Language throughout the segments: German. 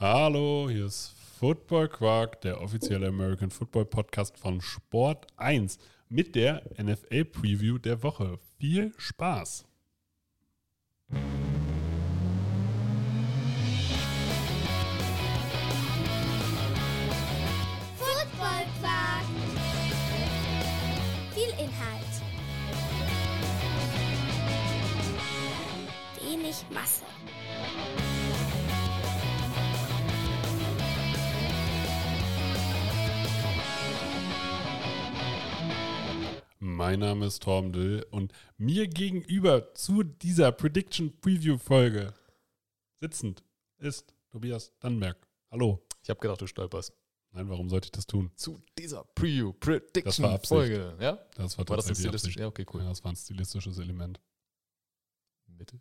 Hallo, hier ist Football Quark, der offizielle American Football Podcast von Sport 1 mit der NFL Preview der Woche. Viel Spaß! Football Quark. Viel Inhalt. Wenig Masse. Mein Name ist Torben Dill und mir gegenüber zu dieser Prediction Preview Folge sitzend ist Tobias Dannberg. Hallo. Ich habe gedacht, du stolperst. Nein, warum sollte ich das tun? Zu dieser Preview war Prediction. Folge. Ja? Das War das ein stilistisch? Ja, okay, cool. Ja, das war ein stilistisches Element. Mittel?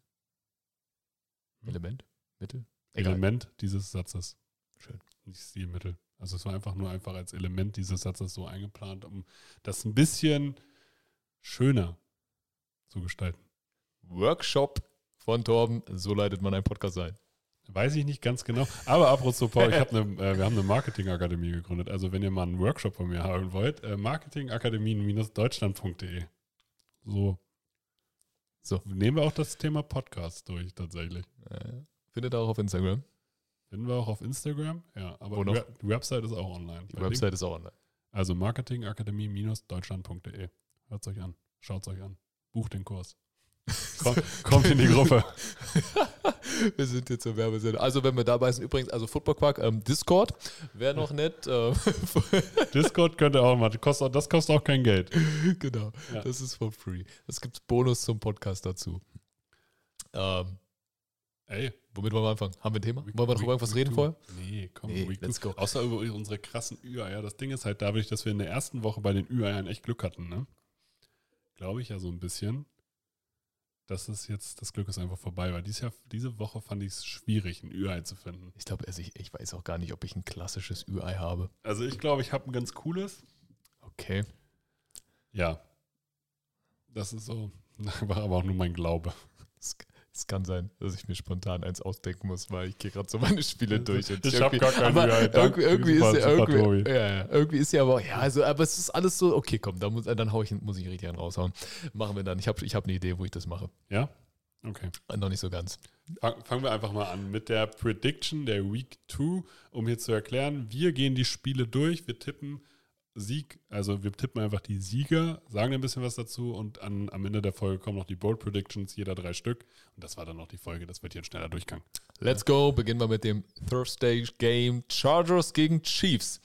Hm? Element? Mittel? Egal. Element dieses Satzes. Schön. Nicht Stilmittel. Also es war einfach nur einfach als Element dieses Satzes so eingeplant, um das ein bisschen schöner zu gestalten. Workshop von Torben. So leitet man einen Podcast ein. Weiß ich nicht ganz genau. Aber apropos, Paul, ich hab eine, äh, wir haben eine Marketingakademie gegründet. Also wenn ihr mal einen Workshop von mir haben wollt, äh, marketingakademien-deutschland.de. So. So. Nehmen wir auch das Thema Podcast durch, tatsächlich. Findet ihr auch auf Instagram. Finden wir auch auf Instagram. Ja, aber die Website ist auch online. Die Website ist auch online. Also marketingakademie-deutschland.de. Hört euch an. Schaut euch an. Bucht den Kurs. Kommt, kommt in die Gruppe. wir sind jetzt zur Werbesendung. Also, wenn wir dabei sind, übrigens, also Football Quark, ähm, Discord wäre noch nett. Ähm, Discord könnt ihr auch mal. Das kostet, das kostet auch kein Geld. genau, Ja. das ist for free. Es gibt Bonus zum Podcast dazu. Ähm, Ey, womit wollen wir anfangen? Haben wir ein Thema? Wollen wir noch über irgendwas reden vorher? Nee, komm, Nee, let's go. Außer über unsere krassen Ü-Eier. Das Ding ist halt dadurch, dass wir in der ersten Woche bei den Ü-Eiern echt Glück hatten, ne? Glaube ich ja so ein bisschen. Das ist jetzt, das Glück ist einfach vorbei, weil dieses Jahr, diese Woche fand ich es schwierig, ein Ü-Ei zu finden. Ich glaube, also ich, ich weiß auch gar nicht, ob ich ein klassisches Ü-Ei habe. Also ich glaube, ich habe ein ganz cooles. Okay. Ja. Das ist so, war aber auch nur mein Glaube. Es, kann sein, dass ich mir spontan eins ausdenken muss, weil ich gehe gerade so meine Spiele durch. Und Ich hab irgendwie- gar kein aber. Danke. Irgendwie, irgendwie ist ja irgendwie, ja, irgendwie ist ja aber, ja, also, aber es ist alles so, okay, komm, da muss, dann hau ich, muss ich richtig einen raushauen. Machen wir dann. Ich habe ich hab eine Idee, wo ich das mache. Ja? Okay. Noch nicht so ganz. Fang- Fangen wir einfach mal an mit der Prediction der Week 2, um hier zu erklären, wir gehen die Spiele durch, wir tippen Sieg, also wir tippen einfach die Sieger, sagen ein bisschen was dazu und an, am Ende der Folge kommen noch die Bold Predictions, jeder drei Stück und das war dann noch die Folge, das wird hier ein schneller Durchgang. Let's go. Beginnen wir mit dem Thursday Game Chargers gegen Chiefs.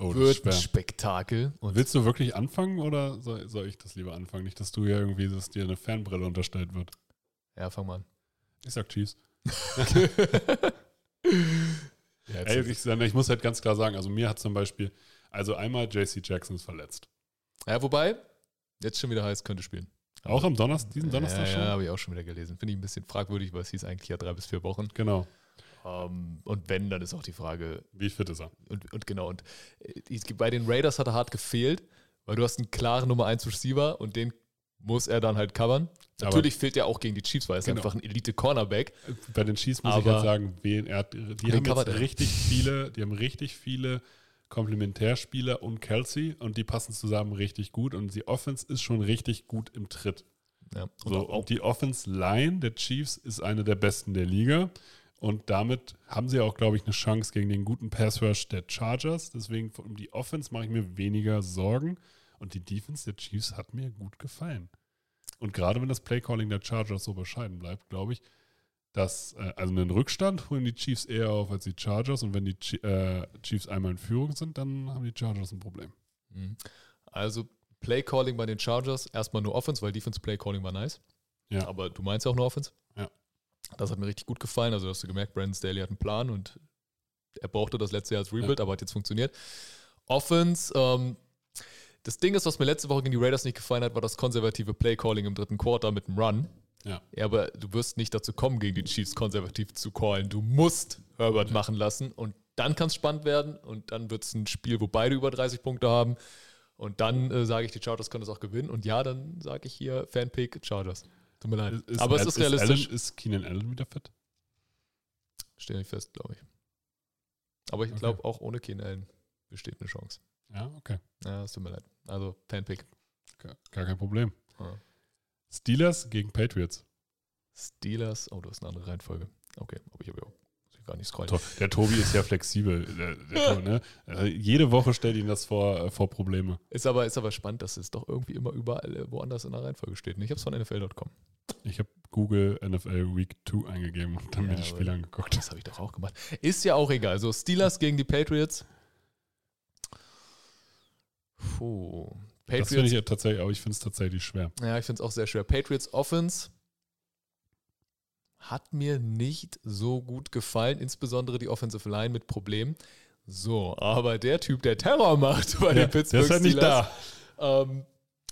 Oh, das Wird ein. Spektakel. Und Willst du wirklich anfangen oder soll, soll ich das lieber anfangen? Nicht, dass du ja irgendwie, dass dir eine Fanbrille unterstellt wird. ja, fang mal an. Ich sag Chiefs. Ja, Ey, ich, ich muss halt ganz klar sagen, also mir hat zum Beispiel, also einmal JC Jackson ist verletzt. ja, wobei, jetzt schon wieder heißt, könnte spielen. Auch am Donnerstag, diesen Donnerstag ja, schon? Ja, habe ich auch schon wieder gelesen. Finde ich ein bisschen fragwürdig, weil es hieß eigentlich ja drei bis vier Wochen. Genau. Ähm, und wenn, dann ist auch die Frage, Wie fit ist er? und, und genau, und äh, bei den Raiders hat er hart gefehlt, weil du hast einen klaren Nummer 1 Receiver und den muss er dann halt covern. Aber- Natürlich fehlt er auch gegen die Chiefs, weil er ist Genau. einfach ein Elite-Cornerback. Bei den Chiefs muss ich halt sagen, wen er die haben jetzt richtig viele, die haben richtig viele Komplementärspieler und Kelsey und die passen zusammen richtig gut und die Offense ist schon richtig gut im Tritt. Ja. So, auch, und die Offense Line der Chiefs ist eine der besten der Liga. Und damit haben sie auch, glaube ich, eine Chance gegen den guten Pass Rush der Chargers. Deswegen um die Offense mache ich mir weniger Sorgen. Und die Defense der Chiefs hat mir gut gefallen. Und gerade wenn das Playcalling der Chargers so bescheiden bleibt, glaube ich, dass, äh, also einen Rückstand holen die Chiefs eher auf als die Chargers. Und wenn die Chi- äh, Chiefs einmal in Führung sind, dann haben die Chargers ein Problem. Mhm. Also Play-Calling bei den Chargers, erstmal nur Offense, weil Defense Play-Calling war nice. Ja. Aber du meinst ja auch nur Offense? Ja. Das hat mir richtig gut gefallen. Also hast du gemerkt, Brandon Staley hat einen Plan und er brauchte das letzte Jahr als Rebuild, aber hat jetzt funktioniert. Offense, ähm, das Ding ist, was mir letzte Woche gegen die Raiders nicht gefallen hat, war das konservative Play-Calling im dritten Quarter mit dem Run. Ja. Ja, aber du wirst nicht dazu kommen, gegen die Chiefs konservativ zu callen. Du musst Herbert machen lassen und dann kann es spannend werden und dann wird es ein Spiel, wo beide über 30 Punkte haben. Und dann äh, sage ich, die Chargers können das auch gewinnen. Und ja, dann sage ich hier Fanpick Chargers. Tut mir leid. Aber es ist realistisch. Allen, ist Keenan Allen wieder fit? Stehe ich fest, glaube ich. Aber ich Okay. glaube, auch ohne Keenan Allen besteht eine Chance. Ja, okay. Ja, es tut mir leid. Also, Fanpick. Gar, gar kein Problem. Ja. Steelers gegen Patriots. Steelers. Oh, du hast eine andere Reihenfolge. Okay, aber ich habe ja gar nicht scrollen. Der Tobi ist ja flexibel. Der, der, Tobi, ne? Äh, Jede Woche stellt ihn das vor, äh, vor Probleme. Ist aber, ist aber spannend, dass es doch irgendwie immer überall äh, woanders in der Reihenfolge steht. Ich habe es von NFL.com. Ich habe Google NFL Week 2 eingegeben und dann Ja, mir die Spiele angeguckt. Das habe ich doch auch gemacht. Ist ja auch egal. So, Steelers gegen die Patriots. Puh. Das finde Patriots. ich ja tatsächlich, aber ich finde es tatsächlich schwer. Ja, ich finde es auch sehr schwer. Patriots Offense hat mir nicht so gut gefallen, insbesondere die Offensive Line mit Problemen. So, aber der Typ, der Terror macht bei Ja, den Pittsburgh der ist halt nicht Steelers, da. ähm,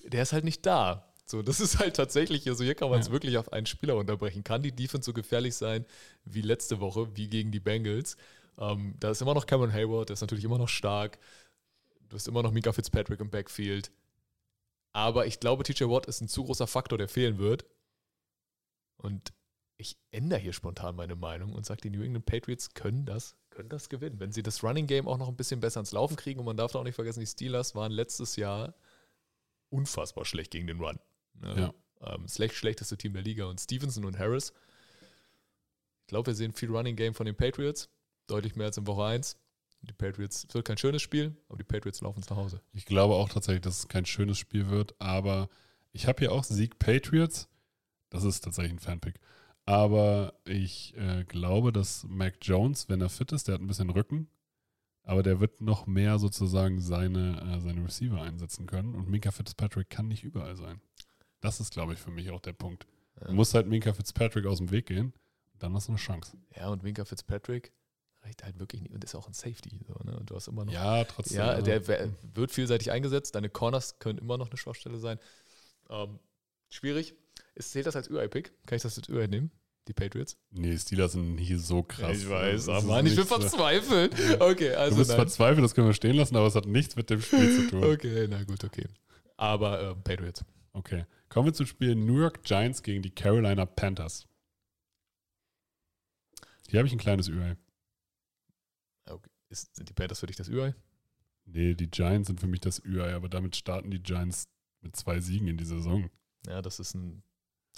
der ist halt nicht da. So, das ist halt tatsächlich, also hier kann man es Ja. wirklich auf einen Spieler unterbrechen. Kann die Defense so gefährlich sein wie letzte Woche, wie gegen die Bengals? Ähm, da ist immer noch Cameron Hayward, der ist natürlich immer noch stark. Du hast immer noch Mika Fitzpatrick im Backfield. Aber ich glaube, TJ Watt ist ein zu großer Faktor, der fehlen wird. Und ich ändere hier spontan meine Meinung und sage, die New England Patriots können das, können das gewinnen. Wenn sie das Running Game auch noch ein bisschen besser ins Laufen kriegen. Und man darf da auch nicht vergessen, die Steelers waren letztes Jahr unfassbar schlecht gegen den Run. Ne? Ähm, das schlecht, schlechteste Team der Liga. Und Stevenson und Harris. Ich glaube, wir sehen viel Running Game von den Patriots. Deutlich mehr als in Woche 1. Die Patriots, es wird kein schönes Spiel, aber die Patriots laufen es nach Hause. Ich glaube auch tatsächlich, dass es kein schönes Spiel wird, aber ich habe hier auch Sieg Patriots. Das ist tatsächlich ein Fanpick. Aber ich äh, glaube, dass Mac Jones, wenn er fit ist, der hat ein bisschen Rücken, aber der wird noch mehr sozusagen seine, äh, seine Receiver einsetzen können. Und Minka Fitzpatrick kann nicht überall sein. Das ist, glaube ich, für mich auch der Punkt. Ja. Du musst halt Minka Fitzpatrick aus dem Weg gehen, dann hast du eine Chance. Ja, und Winker Fitzpatrick reicht halt wirklich nicht. Und ist auch ein Safety. So, ne? Und du hast immer noch. Ja, trotzdem. Ja, der wird vielseitig eingesetzt. Deine Corners können immer noch eine Schwachstelle sein. Ähm, schwierig. Ist, zählt das als UI-Pick? Kann ich das als UI nehmen? Die Patriots? Nee, Steelers sind nie so krass. Das ist Mann, ich bin verzweifelt. Okay, Du also bist nein. verzweifelt, das können wir stehen lassen, aber es hat nichts mit dem Spiel zu tun. Okay, na gut, okay. Aber ähm, Patriots. Okay. Kommen wir zum Spiel New York Giants gegen die Carolina Panthers. Hier habe ich ein kleines UI. Ist, sind die Panthers für dich das UI? Nee, die Giants sind für mich das UI, aber damit starten die Giants mit zwei Siegen in die Saison. Ja, das ist ein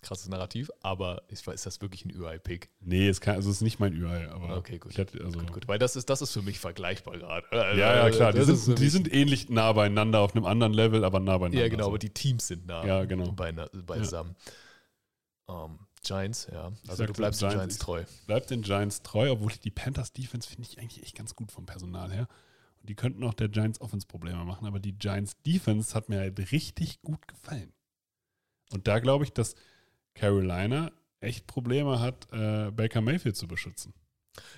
krasses Narrativ, aber weiß, ist das wirklich ein UI-Pick? Nee, es, kann, also es ist nicht mein UI, aber Okay, gut. ich hätte, also, Gut, gut, weil das ist, das ist für mich vergleichbar gerade. Also, Ja, ja, klar. Die ist sind, die sind ähnlich nah beieinander auf einem anderen Level, aber nah beieinander. Ja, genau, so. aber die Teams sind nah Ja, genau. beina- beisammen. Ähm, Giants, ja. Also du so, bleibst den Giants, Giants treu. bleibt den Giants treu, obwohl die Panthers Defense finde ich eigentlich echt ganz gut vom Personal her. Und die könnten auch der Giants Offense Probleme machen, aber die Giants Defense hat mir halt richtig gut gefallen. Und da glaube ich, dass Carolina echt Probleme hat, äh, Baker Mayfield zu beschützen.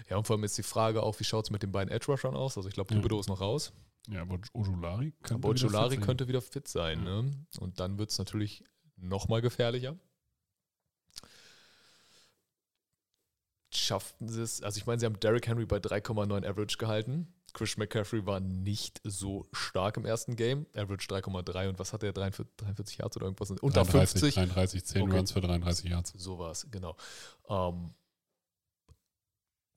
Ja, und vor allem ist die Frage auch, wie schaut es mit den beiden Edge-Rushern aus? Also ich glaube, Ja. Thibodeau ist noch raus. Ja, aber Ojulari könnte Aber wieder Ojolari fit sein. könnte wieder fit sein. Ja. Ne? Und dann wird es natürlich nochmal gefährlicher. Schafften sie es? Also ich meine, sie haben Derrick Henry bei 3,9 Average gehalten. Chris McCaffrey war nicht so stark im ersten Game. Average 3,3 und was hat er? 43, 43 Yards oder irgendwas? Unter 33, 50. 33, 10 Okay. Runs für 33 Yards. So war es, genau. Ähm,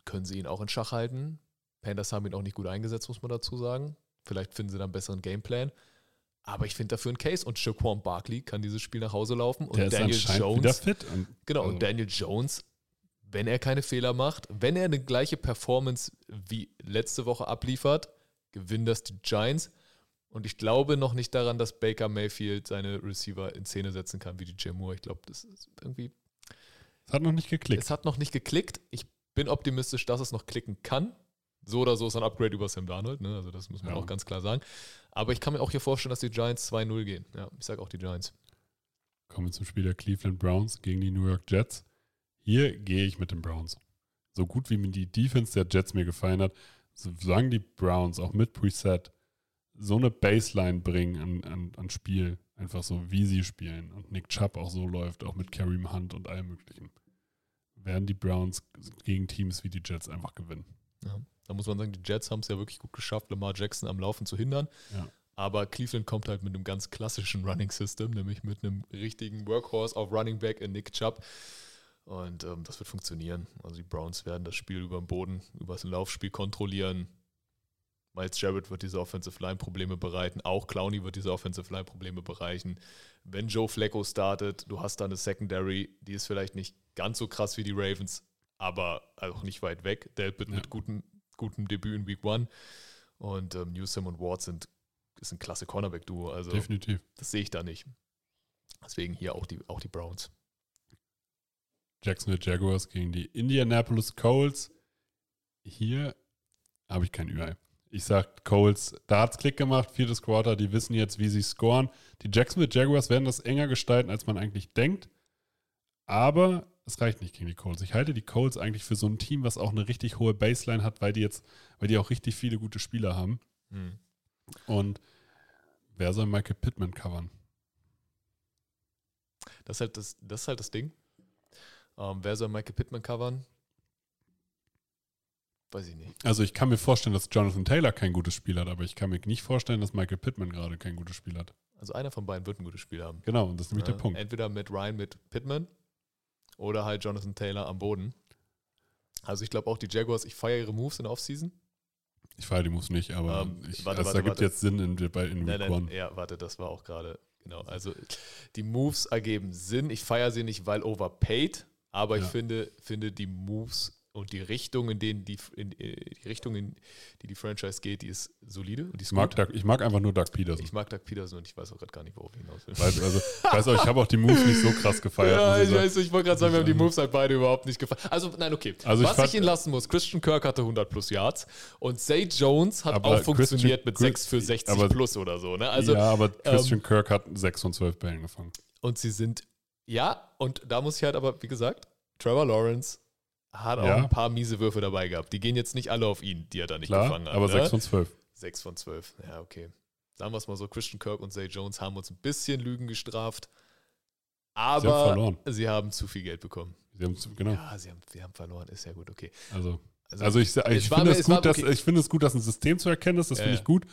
können sie ihn auch in Schach halten? Panthers haben ihn auch nicht gut eingesetzt, muss man dazu sagen. Vielleicht finden sie dann einen besseren Gameplan. Aber ich finde dafür einen Case. Und Shaquan Barkley kann dieses Spiel nach Hause laufen. Und Der Daniel Jones. wieder fit. Genau, also, und Daniel Jones, wenn er keine Fehler macht, wenn er eine gleiche Performance wie letzte Woche abliefert, gewinnen das die Giants. Und ich glaube noch nicht daran, dass Baker Mayfield seine Receiver in Szene setzen kann wie DJ Moore. Ich glaube, das ist irgendwie es hat noch nicht geklickt. es hat noch nicht geklickt. Ich bin optimistisch, dass es noch klicken kann. So oder so ist ein Upgrade über Sam Darnold, ne? also das muss man Ja. auch ganz klar sagen. Aber ich kann mir auch hier vorstellen, dass die Giants 2-0 gehen. Ja, ich sage auch die Giants. Kommen wir zum Spiel der Cleveland Browns gegen die New York Jets. Hier gehe ich mit den Browns. So gut wie mir die Defense der Jets mir gefallen hat, solange die Browns auch mit Preset so eine Baseline bringen an, an, an Spiel, einfach so wie sie spielen und Nick Chubb auch so läuft, auch mit Kareem Hunt und allem möglichen, werden die Browns gegen Teams wie die Jets einfach gewinnen. Ja. Da muss man sagen, die Jets haben es ja wirklich gut geschafft, Lamar Jackson am Laufen zu hindern. Ja. Aber Cleveland kommt halt mit einem ganz klassischen Running System, nämlich mit einem richtigen Workhorse auf Running Back in Nick Chubb. Und ähm, das wird funktionieren. Also die Browns werden das Spiel über den Boden, über das Laufspiel kontrollieren. Miles Jarrett wird diese Offensive Line Probleme bereiten. Auch Clowney wird diese Offensive Line Probleme bereichen. Wenn Joe Flacco startet, du hast da eine Secondary, die ist vielleicht nicht ganz so krass wie die Ravens, aber auch nicht weit weg. Delpit Ja. mit gutem, gutem Debüt in Week One. Und ähm, Newsom und Ward sind ist ein klasse Cornerback-Duo. Also Definitiv. das sehe ich da nicht. Deswegen hier auch die, auch die Browns. Jacksonville Jaguars gegen die Indianapolis Colts. Hier habe ich kein Ü-Ei. Ich sag Colts, da hat's Klick gemacht, viertes Quarter, die wissen jetzt, wie sie scoren. Die Jacksonville Jaguars werden das enger gestalten, als man eigentlich denkt. Aber es reicht nicht gegen die Colts. Ich halte die Colts eigentlich für so ein Team, was auch eine richtig hohe Baseline hat, weil die jetzt, weil die auch richtig viele gute Spieler haben. Hm. Und wer soll Michael Pittman covern? Das, ist halt das, das ist halt das Ding. Ähm, wer soll Michael Pittman covern? Weiß ich nicht. Also ich kann mir vorstellen, dass Jonathan Taylor kein gutes Spiel hat, aber ich kann mir nicht vorstellen, dass Michael Pittman gerade kein gutes Spiel hat. Also einer von beiden wird ein gutes Spiel haben. Genau, und das ist nämlich Ja, der Punkt. Entweder mit Ryan mit Pittman oder halt Jonathan Taylor am Boden. Also ich glaube auch die Jaguars, ich feiere ihre Moves in der Offseason. Ich feiere die Moves nicht, aber Ähm, ich, warte, also warte, da gibt jetzt Sinn in, bei- in Nein, Week nein, ja, warte, das war auch gerade, genau. Also die Moves ergeben Sinn. Ich feiere sie nicht, weil overpaid, aber ich Ja. finde, finde die Moves und die Richtung, in denen die, in, äh, die Richtung, in die die Franchise geht, die ist solide und die ist Ich mag. Doug, ich mag einfach nur Doug Peterson. Ich mag Doug Peterson und ich weiß auch gerade gar nicht, worauf ich hinaus will. Weiß, also, ich weiß auch, ich habe auch die Moves nicht so krass gefeiert. Ja, ich ich weiß, ich wollte gerade sagen, wir haben die Ähm, Moves halt beide überhaupt nicht gefallen. Also, nein, okay. Also ich Was fand- ich ihn lassen muss, Christian Kirk hatte 100 plus Yards und Zay Jones hat auch funktioniert Christian- mit 6 für 60 aber- plus oder so. Ne? Also, ja, aber Christian ähm, Kirk hat 6 von 12 Bällen gefangen. Und sie sind, ja, und da muss ich halt aber, wie gesagt, Trevor Lawrence hat auch Ja. ein paar miese Würfe dabei gehabt. Die gehen jetzt nicht alle auf ihn, die er da nicht Klar, gefangen hat. aber ne? 6 von 12. 6 von 12. Ja, okay. Sagen wir es mal so, Christian Kirk und Zay Jones haben uns ein bisschen Lügen gestraft. Aber haben verloren. sie haben zu viel Geld bekommen. Sie haben, genau. Ja, sie haben, wir haben verloren, ist ja gut, okay. Also, also ich, es ich war finde es war gut, dass, okay. ich finde es gut, dass ein System zu erkennen ist. Das Ja, finde ich gut.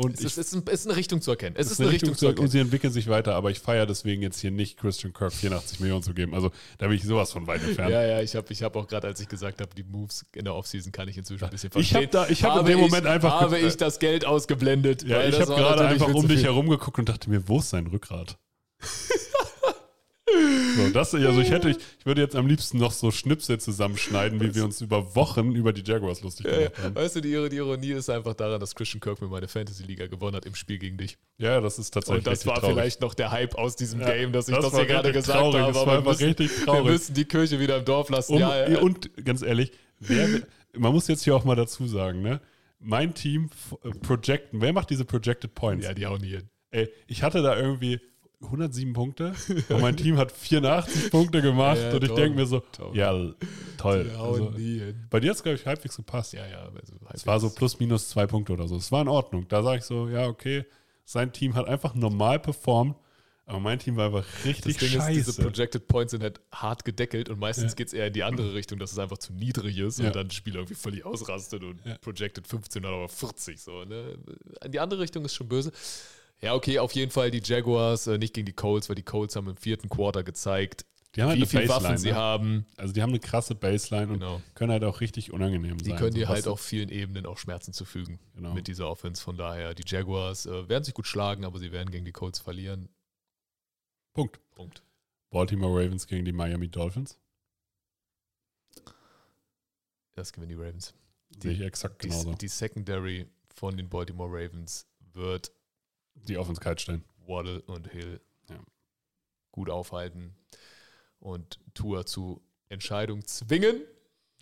Und Es ich, ist, ist, ein- ist eine Richtung zu erkennen. Es es ist eine Richtung, zu und erkennen. sie entwickeln sich weiter, aber ich feiere deswegen jetzt hier nicht Christian Kirk 84 Millionen zu geben. Also da bin ich sowas von weit entfernt. Ja, ja, ich habe ich hab auch gerade, als ich gesagt habe, die Moves in der Offseason kann ich inzwischen ein bisschen Ich verstehen. habe da, ich habe in dem ich- Moment einfach habe ich das Geld ausgeblendet. Ja, ich habe gerade einfach um zu dich herum geguckt und dachte mir, wo ist sein Rückgrat? so, das, also ich hätte, ich, ich würde jetzt am liebsten noch so Schnipsel zusammenschneiden, wie wir uns über Wochen über die Jaguars lustig Ja, gemacht haben. Weißt du, die, die Ironie ist einfach daran, dass Christian Kirk mir meine Fantasy-Liga gewonnen hat im Spiel gegen dich. Ja, das ist tatsächlich Und das war traurig. vielleicht noch der Hype aus diesem Ja, Game, dass ich das, war hier gerade gesagt traurig, habe. Das war wir müssen, richtig wir traurig. müssen die Kirche wieder im Dorf lassen. Um, ja, ja. Und ganz ehrlich, wer, man muss jetzt hier auch mal dazu sagen, ne? Mein Team äh, projecten, wer macht diese Projected Points? ja, die hauen nie hin. Ey, ich hatte da irgendwie 107 Punkte und mein Team hat 84 Punkte gemacht Ja, und ich denke mir so, toll. ja, toll. Also, bei dir hat es, glaube ich, halbwegs gepasst. Ja, ja. Also Es war so plus minus zwei Punkte oder so. Es war in Ordnung. Da sage ich so, ja, okay, sein Team hat einfach normal performt, aber mein Team war einfach Das richtig Ding ist, diese scheiße. Projected Points sind halt hart gedeckelt und meistens Ja. geht es eher in die andere Richtung, dass es einfach zu niedrig ist Ja. und dann das Spiel irgendwie völlig ausrastet und Ja. Projected 15 oder aber 40 so. Ne? In die andere Richtung ist schon böse. Ja, okay, auf jeden Fall die Jaguars, äh, nicht gegen die Colts, weil die Colts haben im vierten Quarter gezeigt, die halt wie eine viele Baseline. Waffen sie ne? haben. Also die haben eine krasse Baseline und Genau. können halt auch richtig unangenehm Die sein. können So dir halt auf vielen Ebenen auch Schmerzen zufügen Genau. mit dieser Offense. Von daher, die Jaguars äh, werden sich gut schlagen, aber sie werden gegen die Colts verlieren. Punkt. Punkt. Baltimore Ravens gegen die Miami Dolphins. Das gewinnen die Ravens. Sehe ich exakt Die, genauso. die Secondary von den Baltimore Ravens wird Die Offense kalt stellen. Waddle und Hill Ja. gut aufhalten und Tour zu Entscheidungen zwingen,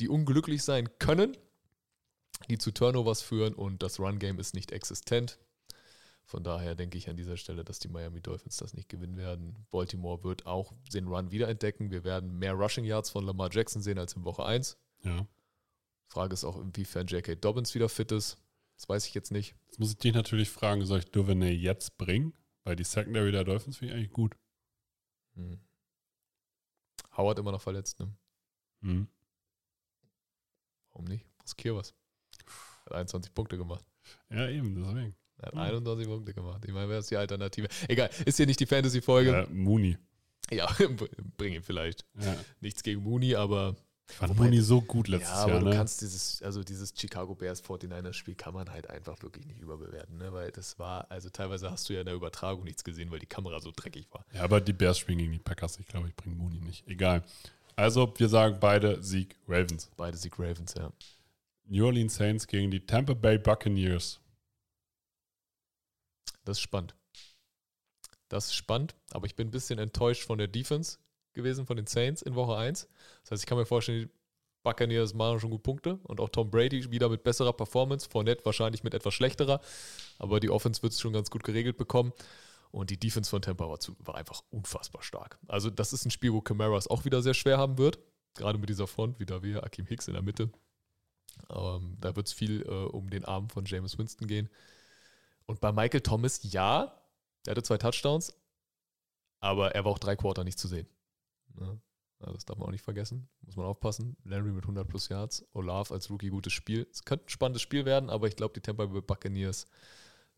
die unglücklich sein können, die zu Turnovers führen und das Run-Game ist nicht existent. Von daher denke ich an dieser Stelle, dass die Miami Dolphins das nicht gewinnen werden. Baltimore wird auch den Run wiederentdecken. Wir werden mehr Rushing Yards von Lamar Jackson sehen als in Woche 1. Ja. Frage ist auch, inwiefern J.K. Dobbins wieder fit ist. Das weiß ich jetzt nicht. Jetzt muss ich dich natürlich fragen, soll ich Duvernay jetzt bringen? Weil die Secondary der Dolphins finde ich eigentlich gut. Hm. Howard immer noch verletzt, ne? Mhm. Warum nicht? Riskier was. Hat 21 Punkte gemacht. Ja, eben, deswegen. Er hat Hm. 21 Punkte gemacht. Ich meine, wer ist die Alternative? Egal, ist hier nicht die Fantasy-Folge. Ja, Mooney. Ja, bring ihn vielleicht. Ja. Nichts gegen Mooney, aber Ich fand Wobei- Mooney so gut letztes ja, aber Jahr, du ne? kannst dieses, also dieses Chicago Bears 49ers Spiel kann man halt einfach wirklich nicht überbewerten, ne? Weil das war, also teilweise hast du ja in der Übertragung nichts gesehen, weil die Kamera so dreckig war. Ja, aber die Bears spielen gegen die Packers. Ich glaube, ich bringe Mooney nicht. Egal. Also, wir sagen beide Sieg Ravens. Beide Sieg Ravens, ja. New Orleans Saints gegen die Tampa Bay Buccaneers. Das ist spannend. Das ist spannend, aber ich bin ein bisschen enttäuscht von der Defense gewesen, von den Saints in Woche 1. Das heißt, ich kann mir vorstellen, die Buccaneers machen schon gut Punkte und auch Tom Brady wieder mit besserer Performance, Fournette wahrscheinlich mit etwas schlechterer, aber die Offense wird es schon ganz gut geregelt bekommen. Und die Defense von Tampa war, zu, war einfach unfassbar stark. Also, das ist ein Spiel, wo Camara es auch wieder sehr schwer haben wird. Gerade mit dieser Front, wieder wir, Akim Hicks in der Mitte. Ähm, da wird es viel äh, um den Arm von James Winston gehen. Und bei Michael Thomas, ja, er hatte zwei Touchdowns, aber er war auch drei Quarter nicht zu sehen. Ja, also das darf man auch nicht vergessen. Muss man aufpassen. Landry mit 100 plus Yards, Olaf als Rookie gutes Spiel. Es könnte ein spannendes Spiel werden, aber ich glaube, die Tampa Bay Buccaneers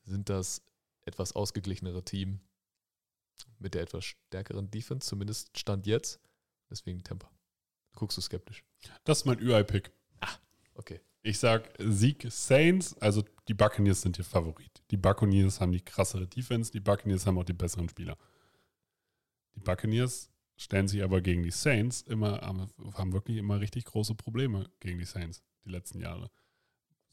sind das etwas ausgeglichenere Team mit der etwas stärkeren Defense, zumindest Stand jetzt. Deswegen Tampa. Guckst du skeptisch? Das ist mein UI-Pick. Okay. Ich sag Sieg Saints, also die Buccaneers sind hier Favorit. Die Buccaneers haben die krassere Defense, die Buccaneers haben auch die besseren Spieler. Die Buccaneers stellen sich aber gegen die Saints immer, haben wirklich immer richtig große Probleme gegen die Saints die letzten Jahre.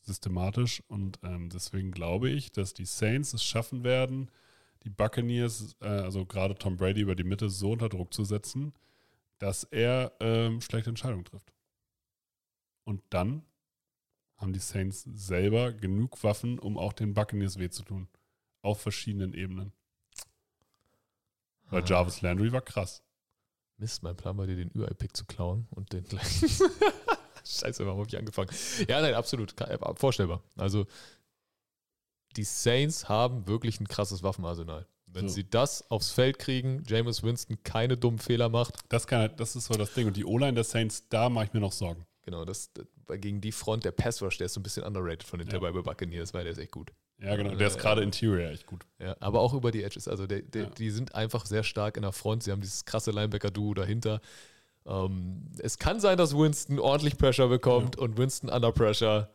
Systematisch und ähm, deswegen glaube ich, dass die Saints es schaffen werden, die Buccaneers, äh, also gerade Tom Brady über die Mitte so unter Druck zu setzen, dass er ähm, schlechte Entscheidungen trifft. Und dann haben die Saints selber genug Waffen, um auch den Buccaneers weh zu tun. Auf verschiedenen Ebenen. Weil Ah. Jarvis Landry war krass. Mist, mein Plan war dir den UI-Pick zu klauen und den gleich. Scheiße, warum habe ich angefangen? Ja, nein, absolut. Äh, Vorstellbar. Also, die Saints haben wirklich ein krasses Waffenarsenal. Wenn So. sie das aufs Feld kriegen, Jameis Winston keine dummen Fehler macht, Das, kann, das ist so das Ding. Und die O-Line der Saints, da mache ich mir noch Sorgen. genau, das, das gegen die Front, der Pass Rush, der ist so ein bisschen underrated von den Ja. Tampa Bay Buccaneers, weil der ist echt gut. Ja, genau. Der ist gerade Interior echt gut. Ja, aber auch über die Edges. Also der, der, Ja. die sind einfach sehr stark in der Front. Sie haben dieses krasse Linebacker-Duo dahinter. Ähm, es kann sein, dass Winston ordentlich Pressure bekommt und Winston under Pressure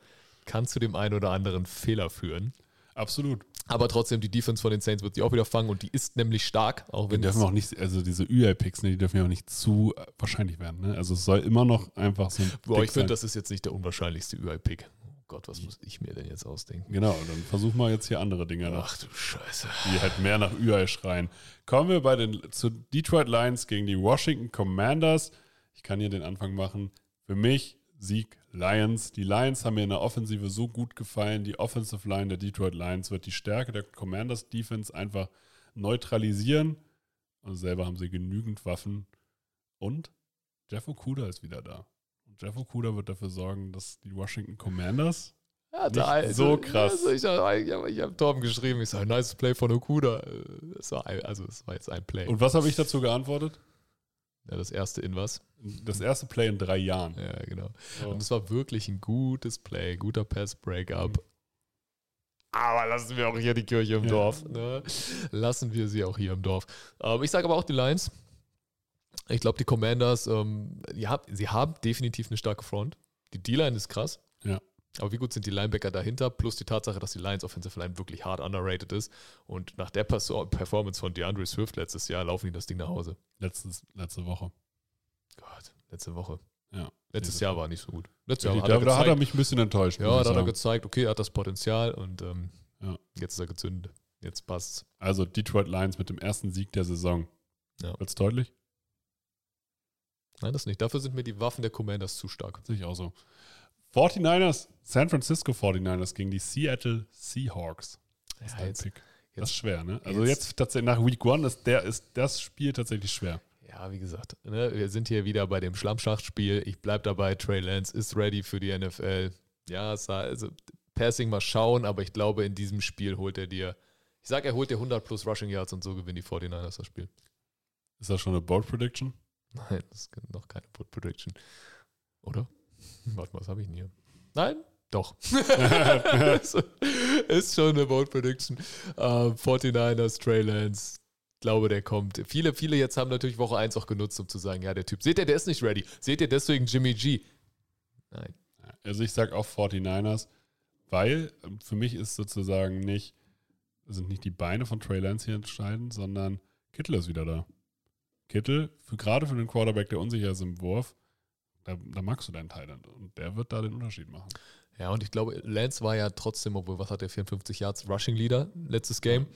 kann zu dem einen oder anderen Fehler führen. Absolut. Aber trotzdem, die Defense von den Saints wird sie auch wieder fangen und die ist nämlich stark, auch wenn dürfen es- auch nicht, also diese UI-Picks, ne, die dürfen ja auch nicht zu äh, wahrscheinlich werden. Ne? Also es soll immer noch einfach so ein Boah, Pick ich finde, das ist jetzt nicht der unwahrscheinlichste UI-Pick. Gott, was muss ich mir denn jetzt ausdenken? Genau, dann versuchen wir jetzt hier andere Dinge noch. Ach du Scheiße. die halt mehr nach UI schreien. Kommen wir bei den zu Detroit Lions gegen die Washington Commanders. Ich kann hier den Anfang machen. Für mich Sieg Lions. Die Lions haben mir in der Offensive so gut gefallen. Die Offensive Line der Detroit Lions wird die Stärke der Commanders Defense einfach neutralisieren. Und selber haben sie genügend Waffen. Und Jeff Okuda ist wieder da. Jeff Okuda wird dafür sorgen, dass die Washington Commanders Ja, Nicht so krass. Also ich habe ich hab, Torben geschrieben, ich sage, nice Play von Okuda. Das war, also es war jetzt ein Play. Und was habe ich dazu geantwortet? ja, das erste in was? Das erste Play in drei Jahren. Ja, genau. So. Und es war wirklich ein gutes Play, guter Pass-Breakup. Aber lassen wir auch hier die Kirche im Ja. Dorf. Ne? Lassen wir sie auch hier im Dorf. Ähm, ich sage aber auch die Lions. Ich glaube, die Commanders, ähm, die hab, sie haben definitiv eine starke Front. Die D-Line ist krass. Ja. Aber wie gut sind die Linebacker dahinter? Plus die Tatsache, dass die Lions Offensive Line wirklich hart underrated ist. Und nach der Performance von DeAndre Swift letztes Jahr laufen die das Ding nach Hause. Letztes, letzte Woche. Gott, letzte Woche. Ja. Letztes Jahr war nicht so gut. Letztes Jahr da, hat er da hat er gezeigt, mich ein bisschen enttäuscht. ja, da hat er gezeigt, okay, er hat das Potenzial und ähm, Ja. jetzt ist er gezündet. Jetzt passt's. Also Detroit Lions mit dem ersten Sieg der Saison. Ja. Wird's deutlich? Nein, das nicht. Dafür sind mir die Waffen der Commanders zu stark. Sehe ich auch so. 49ers, San Francisco 49ers gegen die Seattle Seahawks. Das ist Ja, dein jetzt, Pick. Das jetzt- ist schwer, ne? Also jetzt- jetzt, tatsächlich nach Week One ist, der, ist das Spiel tatsächlich schwer. ja, wie gesagt, ne, wir sind hier wieder bei dem Schlammschachtspiel. Ich bleibe dabei. Trey Lance ist ready für die NFL. Ja, also Passing mal schauen, aber ich glaube, in diesem Spiel holt er dir, ich sag, er holt dir 100 plus Rushing Yards und so gewinnen die 49ers das Spiel. Ist das schon eine Bold Prediction? Nein, das ist noch keine Put Prediction. Oder? Warte mal, was habe ich denn hier? Nein? Doch. ist, schon eine Bold Prediction. Ähm, 49ers, Trey Lance. glaube, der kommt. Viele, viele jetzt haben natürlich Woche 1 auch genutzt, um zu sagen, ja, der Typ, seht ihr, der ist nicht ready. Seht ihr deswegen Jimmy G? Nein. Also ich sage auch 49ers, weil für mich ist sozusagen nicht, sind nicht die Beine von Trey Lance hier entscheidend, sondern Kittel ist wieder da. Kittel, für, gerade für den Quarterback, der unsicher ist im Wurf, da, da magst du deinen Thailand und der wird da den Unterschied machen. Ja, und ich glaube, Lance war ja trotzdem, obwohl, was hat der, 54 Yards Rushing Leader letztes Game,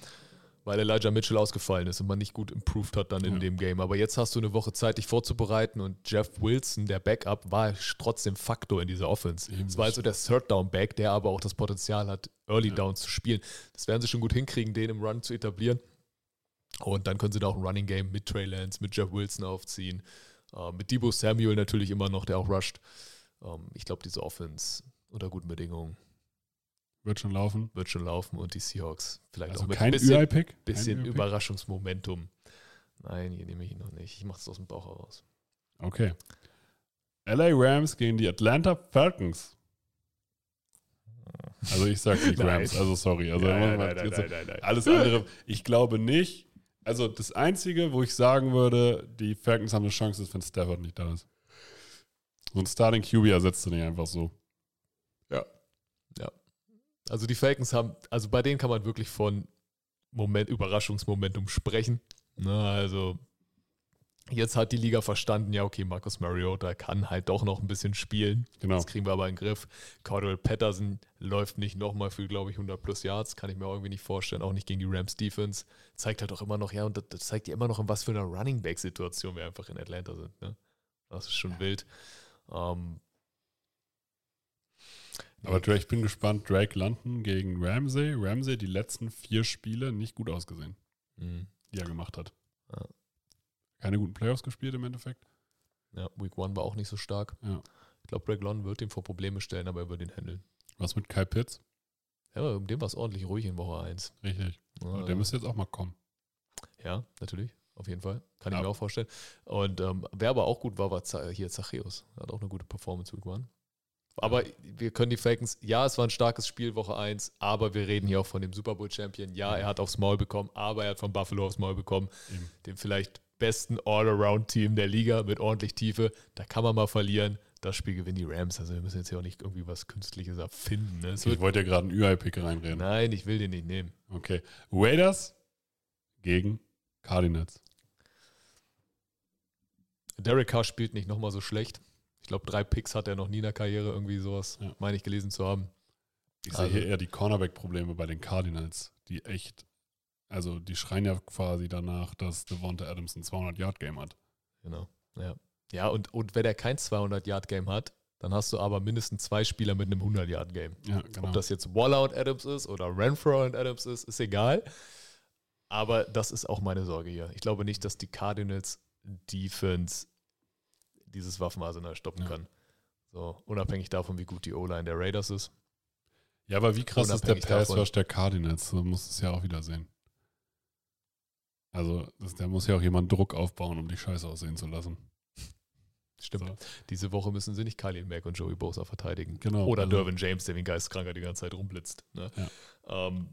weil Elijah Mitchell ausgefallen ist und man nicht gut improved hat dann in Ja. dem Game. Aber jetzt hast du eine Woche Zeit, dich vorzubereiten und Jeff Wilson, der Backup, war trotzdem Faktor in dieser Offense. Es war also der Third Down Back, der aber auch das Potenzial hat, Early Ja. Downs zu spielen. Das werden sie schon gut hinkriegen, den im Run zu etablieren. Und dann können sie da auch ein Running Game mit Trey Lance, mit Jeff Wilson aufziehen. Äh, mit Debo Samuel natürlich immer noch, der auch rusht. Ähm, ich glaube, diese Offense unter guten Bedingungen Wird schon laufen. wird schon laufen und die Seahawks vielleicht Also auch mit kein ein bisschen, UI-Pick. bisschen Kein? Überraschungsmomentum. Nein, hier nehme ich ihn noch nicht. Ich mache es aus dem Bauch heraus. Okay. LA Rams gegen die Atlanta Falcons. Also ich sag die Nein. Rams, also sorry. Also jetzt- nein, nein. alles andere, ich glaube nicht. Also das Einzige, wo ich sagen würde, die Falcons haben eine Chance, ist, wenn Stafford nicht da ist. So ein Starting QB ersetzt du nicht einfach so. Also die Falcons haben, also bei denen kann man wirklich von Moment, Überraschungsmomentum sprechen. Na, also jetzt hat die Liga verstanden, ja okay, Marcus Mariota kann halt doch noch ein bisschen spielen. Genau. Das kriegen wir aber in den Griff. Cordell Patterson läuft nicht nochmal für, glaube ich, 100 plus Yards. Kann ich mir irgendwie nicht vorstellen. Auch nicht gegen die Rams Defense. Zeigt halt auch immer noch, ja, und das, zeigt ja immer noch, in was für einer Running Back-Situation wir einfach in Atlanta sind. Ne? Das ist schon wild. Ähm, Aber Drake, ich bin gespannt. Drake London gegen Ramsey. Ramsey die letzten vier Spiele nicht gut ausgesehen, mh, die er gemacht hat. Ja. Keine guten Playoffs gespielt im Endeffekt. ja, Week One war auch nicht so stark. Ja. Ich glaube, Greg Lon wird ihm vor Probleme stellen, aber er wird ihn handeln. Was mit Kyle Pitts? Ja, um dem war es ordentlich ruhig in Woche 1. Richtig. Ja, Der müsste jetzt auch mal kommen. Ja, natürlich. Auf jeden Fall. Kann ich Ja. mir auch vorstellen. Und ähm, wer aber auch gut war, war hier Zachäus. Hat auch eine gute Performance Week One. Aber wir können die Falcons, ja, es war ein starkes Spiel, Woche 1, aber wir reden hier auch von dem Super Bowl Champion. Ja, er hat aufs Maul bekommen, aber er hat von Buffalo aufs Maul bekommen. Eben. Dem vielleicht besten All-Around-Team der Liga mit ordentlich Tiefe. Da kann man mal verlieren. Das Spiel gewinnen die Rams. Also wir müssen jetzt hier auch nicht irgendwie was Künstliches erfinden. Ne? Ich wollte ja gerade einen UI-Pick reinreden. nein, ich will den nicht nehmen. Okay. Raiders gegen Cardinals. Derek Carr spielt nicht nochmal so schlecht. Ich glaube, drei Picks hat er noch nie in der Karriere, irgendwie sowas, Ja. meine ich gelesen zu haben. Ich sehe Also- hier eher die Cornerback-Probleme bei den Cardinals, die echt, also die schreien ja quasi danach, dass Devonta Adams ein 200-Yard-Game hat. Genau. Ja, ja und, und wenn er kein 200-Yard-Game hat, dann hast du aber mindestens zwei Spieler mit einem 100-Yard-Game. Ja, genau. Ob das jetzt Waller und Adams ist oder Renfro und Adams ist, ist egal. Aber das ist auch meine Sorge hier. Ich glaube nicht, dass die Cardinals Defense dieses Waffenarsenal stoppen Ja. kann. So, unabhängig davon, wie gut die O-Line der Raiders ist. ja, aber wie krass ist der. Pass-Rush der Cardinals? So muss es ja auch wieder sehen. Also, das, da muss ja auch jemand Druck aufbauen, um die Scheiße aussehen zu lassen. Stimmt. So. Diese Woche müssen sie nicht Khalil Mack und Joey Bosa verteidigen. Genau. Oder also, Dervin James, der wie ein Geistkranker die ganze Zeit rumblitzt. Ne? Ja. Ähm,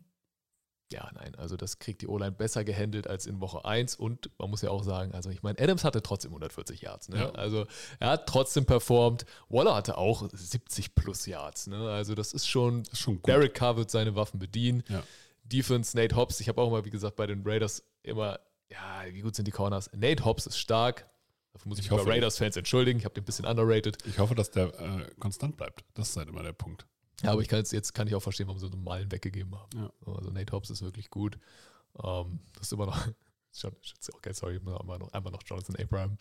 ja, nein, also das kriegt die O-Line besser gehandelt als in Woche 1 und man muss ja auch sagen, also ich meine, Adams hatte trotzdem 140 Yards, ne? Ja. Also er hat trotzdem performt. Waller hatte auch 70 plus Yards, ne? Also das ist schon, Das ist schon gut. Derek Carr wird seine Waffen bedienen. Ja. Defense, Nate Hobbs, ich habe auch immer, wie gesagt, bei den Raiders immer, ja, wie gut sind die Corners? Nate Hobbs ist stark. Dafür muss ich, Ich mich bei Raiders-Fans entschuldigen. Ich habe den ein bisschen underrated. Ich hoffe, dass der äh, konstant bleibt. Das ist halt immer der Punkt. Ja, aber ich kann jetzt, jetzt kann ich auch verstehen, warum sie so einen Meilen weggegeben haben. Ja. Also Nate Hobbs ist wirklich gut. Ähm, das ist immer noch, schon, okay, sorry, immer noch, einmal noch Jonathan Abraham.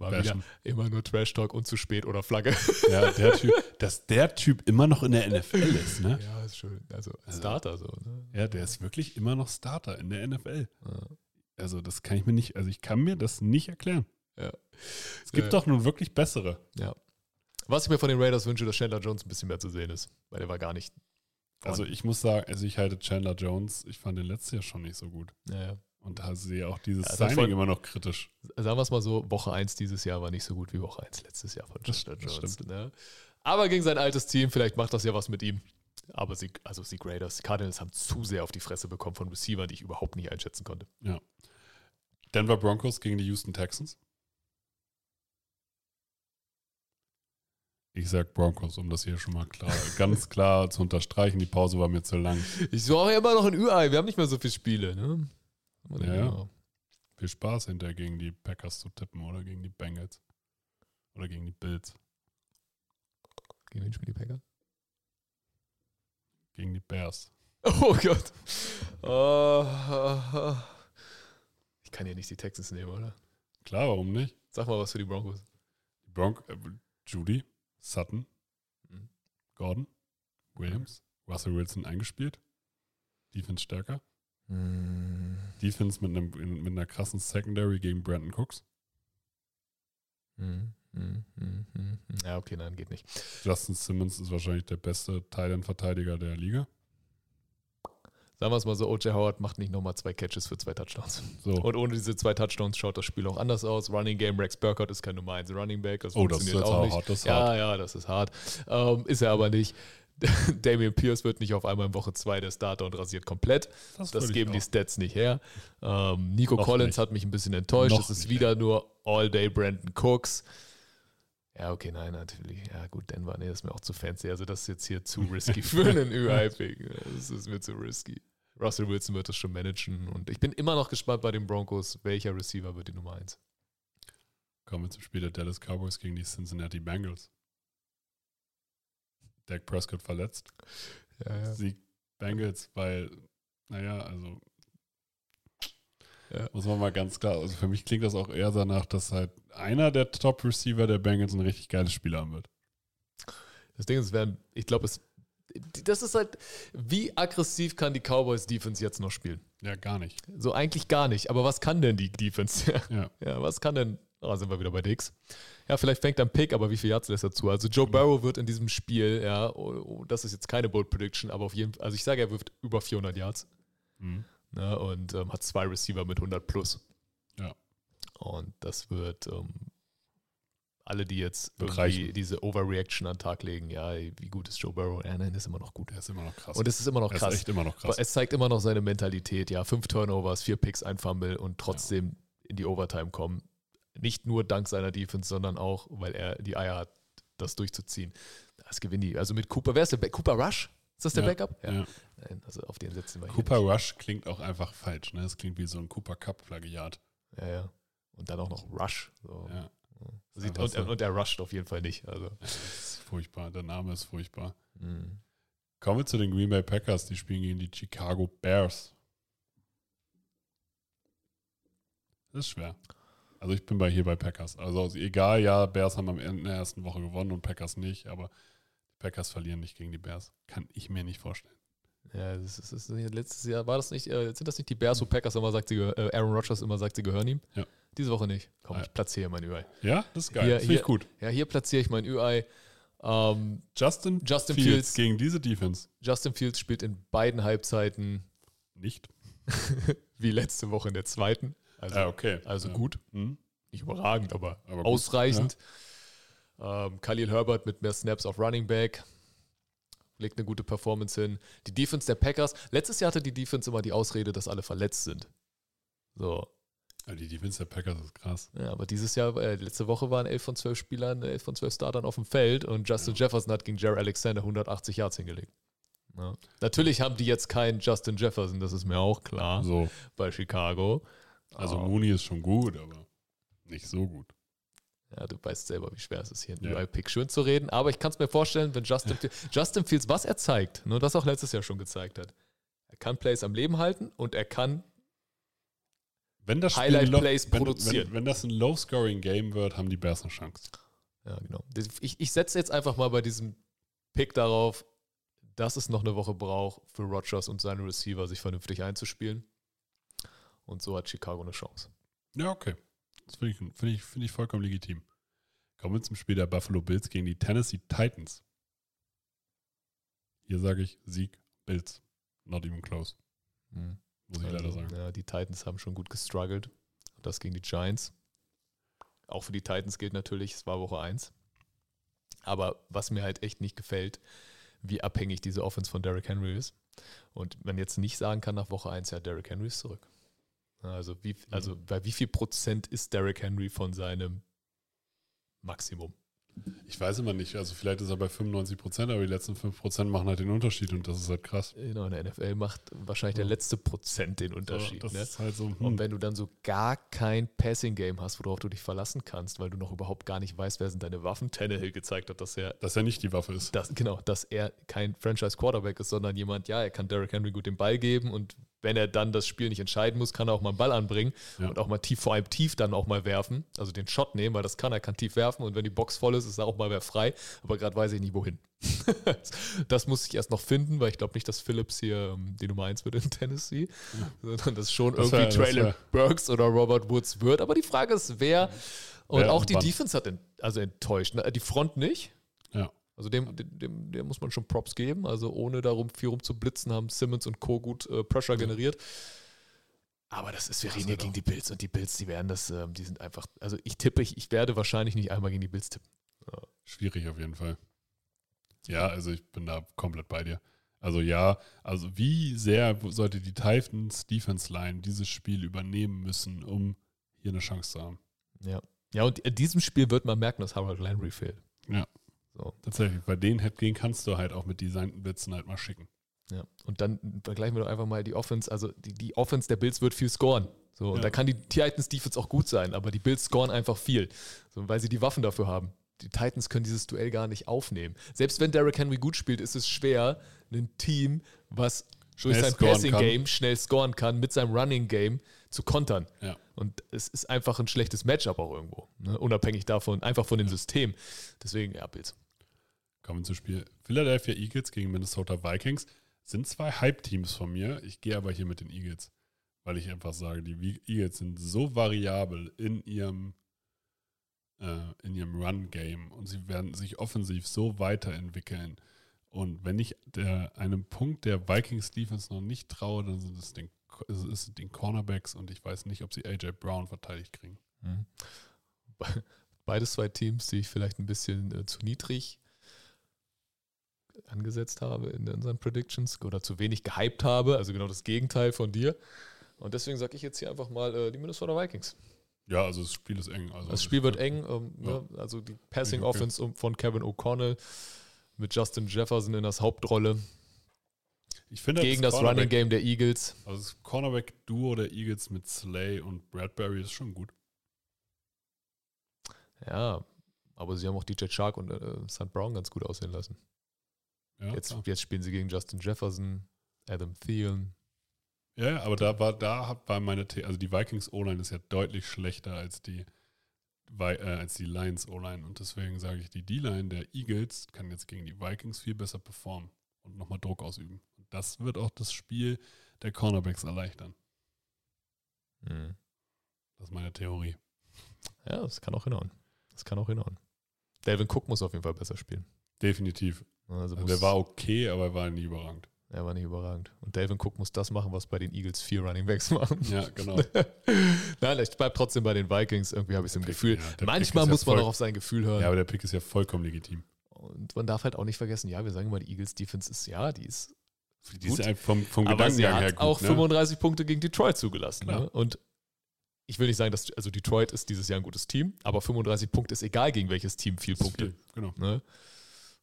War wieder immer nur Trash Talk und zu spät oder Flagge. Ja, der Typ, dass der Typ immer noch in der NFL ist, ne? ja, ist schön. Also Also- Starter so. Ne? Ja, der ist wirklich immer noch Starter in der NFL. Ja. Also, das kann ich mir nicht, also ich kann mir das nicht erklären. Ja. Es gibt Ja. doch nun wirklich bessere. ja. Was ich mir von den Raiders wünsche, dass Chandler Jones ein bisschen mehr zu sehen ist, weil der war gar nicht. Also ich muss sagen, also ich halte Chandler Jones, ich fand den letztes Jahr schon nicht so gut. Naja. Und da sehe auch dieses Ja, Signing war- immer noch kritisch. Sagen wir es mal so, Woche 1 dieses Jahr war nicht so gut wie Woche 1 letztes Jahr von das Jones. Ne? Aber gegen sein altes Team, vielleicht macht das ja was mit ihm. Aber sie, also die Raiders, die Cardinals haben zu sehr auf die Fresse bekommen von Receivern, die ich überhaupt nicht einschätzen konnte. Denver Broncos gegen die Houston Texans. Ich sag Broncos, um das hier schon mal klar, ganz klar zu unterstreichen. Die Pause war mir zu lang. Ich suche immer noch ein Ü-Ei. Wir haben nicht mehr so viele Spiele. Ne? Ja, ja. Viel Spaß hinterher gegen die Packers zu tippen oder gegen die Bengals. Oder gegen die Bills. Gegen wen spielen die Packers? Gegen die Bears. Oh Gott. Oh, ich kann ja nicht die Texans nehmen, oder? Klar, warum nicht? Sag mal was für die Broncos. Die Bronc äh, Judy, Sutton, Mhm. Gordon, Williams, Russell Wilson eingespielt. Defense stärker. Hm. Defense mit, einem, mit einer krassen Secondary gegen Brandon Cooks. Hm, hm, hm. Ja, okay, nein, geht nicht. Justin Simmons ist wahrscheinlich der beste Thailand-Verteidiger der Liga. Sagen wir es mal so, O.J. Howard macht nicht nochmal zwei Catches für zwei Touchdowns. So. Und ohne diese zwei Touchdowns schaut das Spiel auch anders aus. Running Game, Rex Burkhardt ist kein Nummer 1 Running Back. Das oh, das ist auch hart. Das ist Ja, hart. ja, das ist hart. Ähm, ist er aber nicht. Damian Pierce wird nicht auf einmal in Woche 2 der Starter und rasiert komplett. Das ich geben die. Stats nicht her. Ähm, Nico Noch Collins nicht. hat mich ein bisschen enttäuscht. Noch Es ist nicht. wieder nur All-Day Brandon Cooks. Ja, okay, nein, natürlich. Ja, gut, Denver, nee, das ist mir auch zu fancy. Also, das ist jetzt hier zu risky für einen UI-Pick. Das ist mir zu risky. Russell Wilson wird das schon managen. Und ich bin immer noch gespannt bei den Broncos, welcher Receiver wird die Nummer 1. Kommen wir zum Spiel der Dallas Cowboys gegen die Cincinnati Bengals. Dak Prescott verletzt. Ja, ja. Sieg Bengals, weil, naja, also Ja. muss man mal ganz klar, also für mich klingt das auch eher danach, dass halt einer der Top-Receiver der Bengals ein richtig geiles Spiel haben wird. Das Ding ist, werden, ich glaube, es. Das ist halt, wie aggressiv kann die Cowboys Defense jetzt noch spielen? Ja, gar nicht. So eigentlich gar nicht. Aber was kann denn die Defense? Ja. ja, was kann denn? Oh, sind wir wieder bei Dix. Ja, vielleicht fängt er ein Pick, aber wie viel Yards lässt er zu? Also Joe Burrow wird in diesem Spiel, ja, oh, oh, das ist jetzt keine Bold Prediction, aber auf jeden Fall, also ich sage, er wirft über 400 Yards Mhm. ne, und ähm, hat zwei Receiver mit 100 plus. Ja. Und das wird ähm, alle, die jetzt irgendwie reichen. diese Overreaction an den Tag legen, ja, wie gut ist Joe Burrow? Ja, nein, ist immer noch gut. Der ist immer noch krass. Und es ist immer noch er krass. immer noch krass. Es zeigt immer noch seine Mentalität, ja. Fünf Turnovers, vier Picks, ein Fumble und trotzdem in die Overtime kommen. Nicht nur dank seiner Defense, sondern auch, weil er die Eier hat, das durchzuziehen. Das gewinnen die. Also mit Cooper, wer ist der Back? Cooper Rush? Ist das der Ja, Backup? ja. Nein, also auf den setzen wir hier Cooper Rush klingt auch einfach falsch. Ne? Das klingt wie so ein Cooper Cup-Plagiat. nicht. Ja, ja. Und dann auch noch Rush. So. Ja. Sieht, und, und er rusht auf jeden Fall nicht. Also. Das ist furchtbar. Der Name ist furchtbar. Mhm. Kommen wir zu den Green Bay Packers. Die spielen gegen die Chicago Bears. Das ist schwer. Also ich bin bei hier bei Packers. Also egal, ja, Bears haben am Ende der ersten Woche gewonnen und Packers nicht, aber die Packers verlieren nicht gegen die Bears. Kann ich mir nicht vorstellen. Ja, das ist, das ist letztes Jahr war das nicht, äh, sind das nicht die Bears, wo Packers immer sagt, sie, äh, Aaron Rodgers immer sagt, sie gehören ihm? Ja. Diese Woche nicht. Komm, Ja. ich platziere mein Ü-Ei. Ja, das ist geil. Hier- das finde ich gut. Ja, hier platziere ich mein Ü-Ei. Ähm, Justin, Justin Fields, Fields. gegen diese Defense. Justin Fields spielt in beiden Halbzeiten Nicht. wie letzte Woche in der zweiten. Also, ah, okay. also Ja. gut. Hm. Nicht überragend, aber, Aber ausreichend. Ähm, Khalil Herbert mit mehr Snaps auf Running Back. Legt eine gute Performance hin. Die Defense der Packers. Letztes Jahr hatte die Defense immer die Ausrede, dass alle verletzt sind. So. Ja, die Defense der Packers ist krass. Ja, aber dieses Jahr, äh, letzte Woche waren 11 von 12 Spielern, 11 von 12 Startern auf dem Feld und Justin Jefferson hat gegen Jared Alexander 180 Yards hingelegt. Ja. Natürlich haben die jetzt keinen Justin Jefferson, das ist mir auch klar, So. bei Chicago. Also Ah. Mooney ist schon gut, aber nicht so gut. Ja, du weißt selber, wie schwer es ist, hier einen Ja. UI-Pick schön zu reden. Aber ich kann es mir vorstellen, wenn Justin, Fields- Justin Fields, was er zeigt, nur das auch letztes Jahr schon gezeigt hat. Er kann Plays am Leben halten und er kann, Wenn das Spiel Highlight Plays wenn, produzieren. Wenn, wenn das ein Low-Scoring-Game wird, haben die Bears eine Chance. ja genau. Ich, ich setze jetzt einfach mal bei diesem Pick darauf, dass es noch eine Woche braucht für Rodgers und seine Receiver, sich vernünftig einzuspielen. Und so hat Chicago eine Chance. Ja, okay. Das finde ich, find ich, find ich vollkommen legitim. Kommen wir zum Spiel der Buffalo Bills gegen die Tennessee Titans. Hier sage ich Sieg Bills. Not even close, Hm. muss ich leider Also, sagen. Ja, die Titans haben schon gut gestruggelt. Und das gegen die Giants. Auch für die Titans gilt natürlich, es war Woche 1. Aber was mir halt echt nicht gefällt, wie abhängig diese Offense von Derrick Henry ist. Und man jetzt nicht sagen kann nach Woche 1, ja, Derrick Henry ist zurück. Also, wie, also bei wie viel Prozent ist Derrick Henry von seinem Maximum? Ich weiß immer nicht. Also vielleicht ist er bei 95 Prozent, aber die letzten 5 Prozent machen halt den Unterschied und das ist halt krass. Genau, in der NFL macht wahrscheinlich der letzte Prozent den Unterschied. das ne? ist halt so. Und Hm. wenn du dann so gar kein Passing-Game hast, worauf du dich verlassen kannst, weil du noch überhaupt gar nicht weißt, wer sind deine Waffen, Tannehill gezeigt hat, dass er, Dass er nicht die Waffe ist. dass, genau, dass er kein Franchise-Quarterback ist, sondern jemand, ja, er kann Derrick Henry gut den Ball geben und wenn er dann das Spiel nicht entscheiden muss, kann er auch mal einen Ball anbringen Ja. und auch mal tief, vor allem tief dann auch mal werfen, also den Shot nehmen, weil das kann er, kann tief werfen und wenn die Box voll ist, ist er auch mal wer frei, aber gerade weiß ich nicht wohin. das muss ich erst noch finden, weil ich glaube nicht, dass Phillips hier ähm, die Nummer 1 wird in Tennessee, sondern das schon Das irgendwie Traylon Burks oder Robert Woods wird. Aber die Frage ist, wer. Und Wer auch und die wann. Defense hat ent, also enttäuscht. Ne? Die Front nicht. Ja. Also dem, dem, dem, muss man schon Props geben. Also ohne darum viel rumzublitzen, haben Simmons und Co. gut äh, Pressure generiert. Aber das ist, wir reden hier gegen die Bills und die Bills, die werden das, ähm, die sind einfach, also ich tippe, ich, ich werde wahrscheinlich nicht einmal gegen die Bills tippen. Schwierig auf jeden Fall. Ja, also ich bin da komplett bei dir. Also ja, also wie sehr sollte die Titans Defense Line dieses Spiel übernehmen müssen, um hier eine Chance zu haben? Ja. Ja, und in diesem Spiel wird man merken, dass Harold Landry fehlt. Ja. So. Tatsächlich, bei den, den kannst du halt auch mit designten Blitzen halt mal schicken. Ja, und dann vergleichen wir doch einfach mal die Offense. Also die, die Offense der Bills wird viel scoren. So, und Ja. da kann die Titans Defense auch gut sein, aber die Bills scoren einfach viel, so, weil sie die Waffen dafür haben. Die Titans können dieses Duell gar nicht aufnehmen. Selbst wenn Derrick Henry gut spielt, ist es schwer, ein Team, was durch sein Passing kann. Game schnell scoren kann, mit seinem Running Game zu kontern. Ja. Und es ist einfach ein schlechtes Matchup auch irgendwo. Ne? Unabhängig davon, einfach von dem System. Deswegen, ja, Bills. Kommen wir zum Spiel. Philadelphia Eagles gegen Minnesota Vikings sind zwei Hype-Teams von mir. Ich gehe aber hier mit den Eagles, weil ich einfach sage, die Eagles sind so variabel in ihrem, äh, ihrem Run-Game und sie werden sich offensiv so weiterentwickeln. Und wenn ich der, einem Punkt der Vikings Defense noch nicht traue, dann sind es den, es den Cornerbacks und ich weiß nicht, ob sie AJ Brown verteidigt kriegen. Mhm. Beides zwei Teams, die ich vielleicht ein bisschen äh, zu niedrig angesetzt habe in unseren Predictions oder zu wenig gehypt habe, also genau das Gegenteil von dir. Und deswegen sage ich jetzt hier einfach mal äh, die Minnesota Vikings. Ja, also das Spiel ist eng. Also Das Spiel wird eng, ähm, ne? also die Passing Okay. Offense von Kevin O'Connell mit Justin Jefferson in das Hauptrolle Ich finde, gegen das Cornerback- Running Game der Eagles. Also das Cornerback-Duo der Eagles mit Slay und Bradbury ist schon gut. Ja, aber sie haben auch DJ Shark und äh, St. Brown ganz gut aussehen lassen. Ja, Jetzt, klar. jetzt spielen sie gegen Justin Jefferson, Adam Thielen. ja, ja, aber da war, da war meine, The also die Vikings O-Line ist ja deutlich schlechter als die, äh, als die Lions O-Line und deswegen sage ich, die D-Line der Eagles kann jetzt gegen die Vikings viel besser performen und nochmal Druck ausüben. Und das wird auch das Spiel der Cornerbacks erleichtern. Mhm. Das ist meine Theorie. Ja, das kann auch hinhauen. Das kann auch hinhauen. Delvin Cook muss auf jeden Fall besser spielen. Definitiv. Also Also muss, der war okay, aber er war nicht überragend. er war nicht überragend. Und Delvin Cook muss das machen, was bei den Eagles vier Running Backs machen. Ja, genau. Nein, ich bleibe trotzdem bei den Vikings. Irgendwie habe ich so ein Gefühl. ja, Manchmal ist ja muss man auch auf sein Gefühl hören. Ja, aber der Pick ist ja vollkommen legitim. Und man darf halt auch nicht vergessen, ja, wir sagen immer, die Eagles Defense ist, ja, die ist Die Gut. ist vom, vom aber sie Gedankengang hat her gut. auch ne? 35 Punkte gegen Detroit zugelassen. Ne? Und ich will nicht sagen, dass also Detroit ist dieses Jahr ein gutes Team, aber 35 Punkte ist egal, gegen welches Team viel Punkte. viel, Genau. Ne?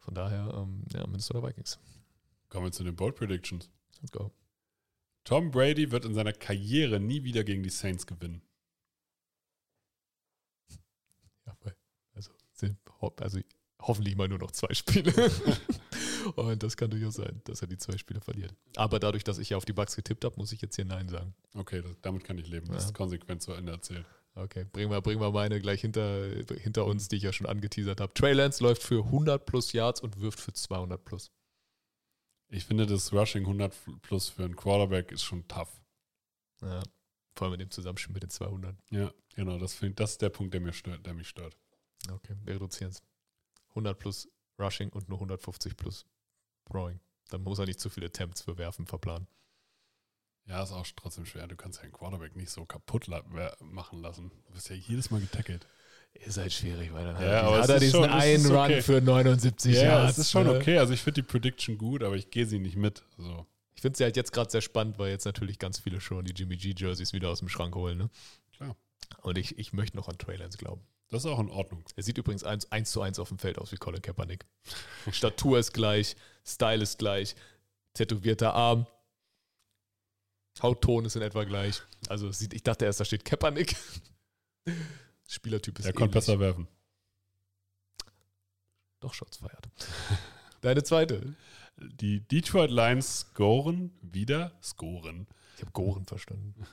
Von daher, ähm, ja, Minnesota Vikings. Kommen wir zu den Bold Predictions. Let's go. Tom Brady wird in seiner Karriere nie wieder gegen die Saints gewinnen. Ja, also, also hoffentlich mal nur noch zwei Spiele. Und das kann durchaus sein, dass er die zwei Spiele verliert. Aber dadurch, dass ich ja auf die Bugs getippt habe, muss ich jetzt hier Nein sagen. Okay, das, damit kann ich leben. Das Ja. ist konsequent zu Ende erzählt. Okay, bringen wir, bringen wir meine gleich hinter, hinter uns, die ich ja schon angeteasert habe. Trey Lance läuft für 100 plus Yards und wirft für 200 plus. Ich finde, das Rushing 100 plus für einen Quarterback ist schon tough. Ja, vor allem in dem Zusammenspiel mit den 200. Ja, genau. Das, find, das ist der Punkt, der, mir stört, der mich stört. Okay, wir reduzieren es. 100 plus Rushing und nur 150 plus Throwing. Dann muss er nicht zu viele Attempts für Werfen verplanen. Ja, ist auch trotzdem schwer. Du kannst ja einen Quarterback nicht so kaputt la machen lassen. Du wirst ja jedes Mal getackelt. Ist halt schwierig, weil dann Ja, hat, er diesen schon- einen Run okay. für 79 Ja, Yards. es ist schon ne? okay. Also ich finde die Prediction gut, aber ich gehe sie nicht mit. So. Ich finde ja halt jetzt gerade sehr spannend, weil jetzt natürlich ganz viele schon die Jimmy G-Jerseys wieder aus dem Schrank holen. Ne? Klar. Und ich, ich möchte noch an Trey Lance glauben. Das ist auch in Ordnung. Er sieht übrigens eins, eins zu eins auf dem Feld aus wie Colin Kaepernick. Statur ist gleich, Style ist gleich, tätowierter Arm, Hautton ist in etwa gleich. Also sieht, ich dachte erst, da steht Kaepernick. Spielertyp ist Der konnte ähnlich. besser werfen. Doch Shots feiert. Deine zweite. Die Detroit Lions scoren wieder, scoren, Ich habe Goren verstanden.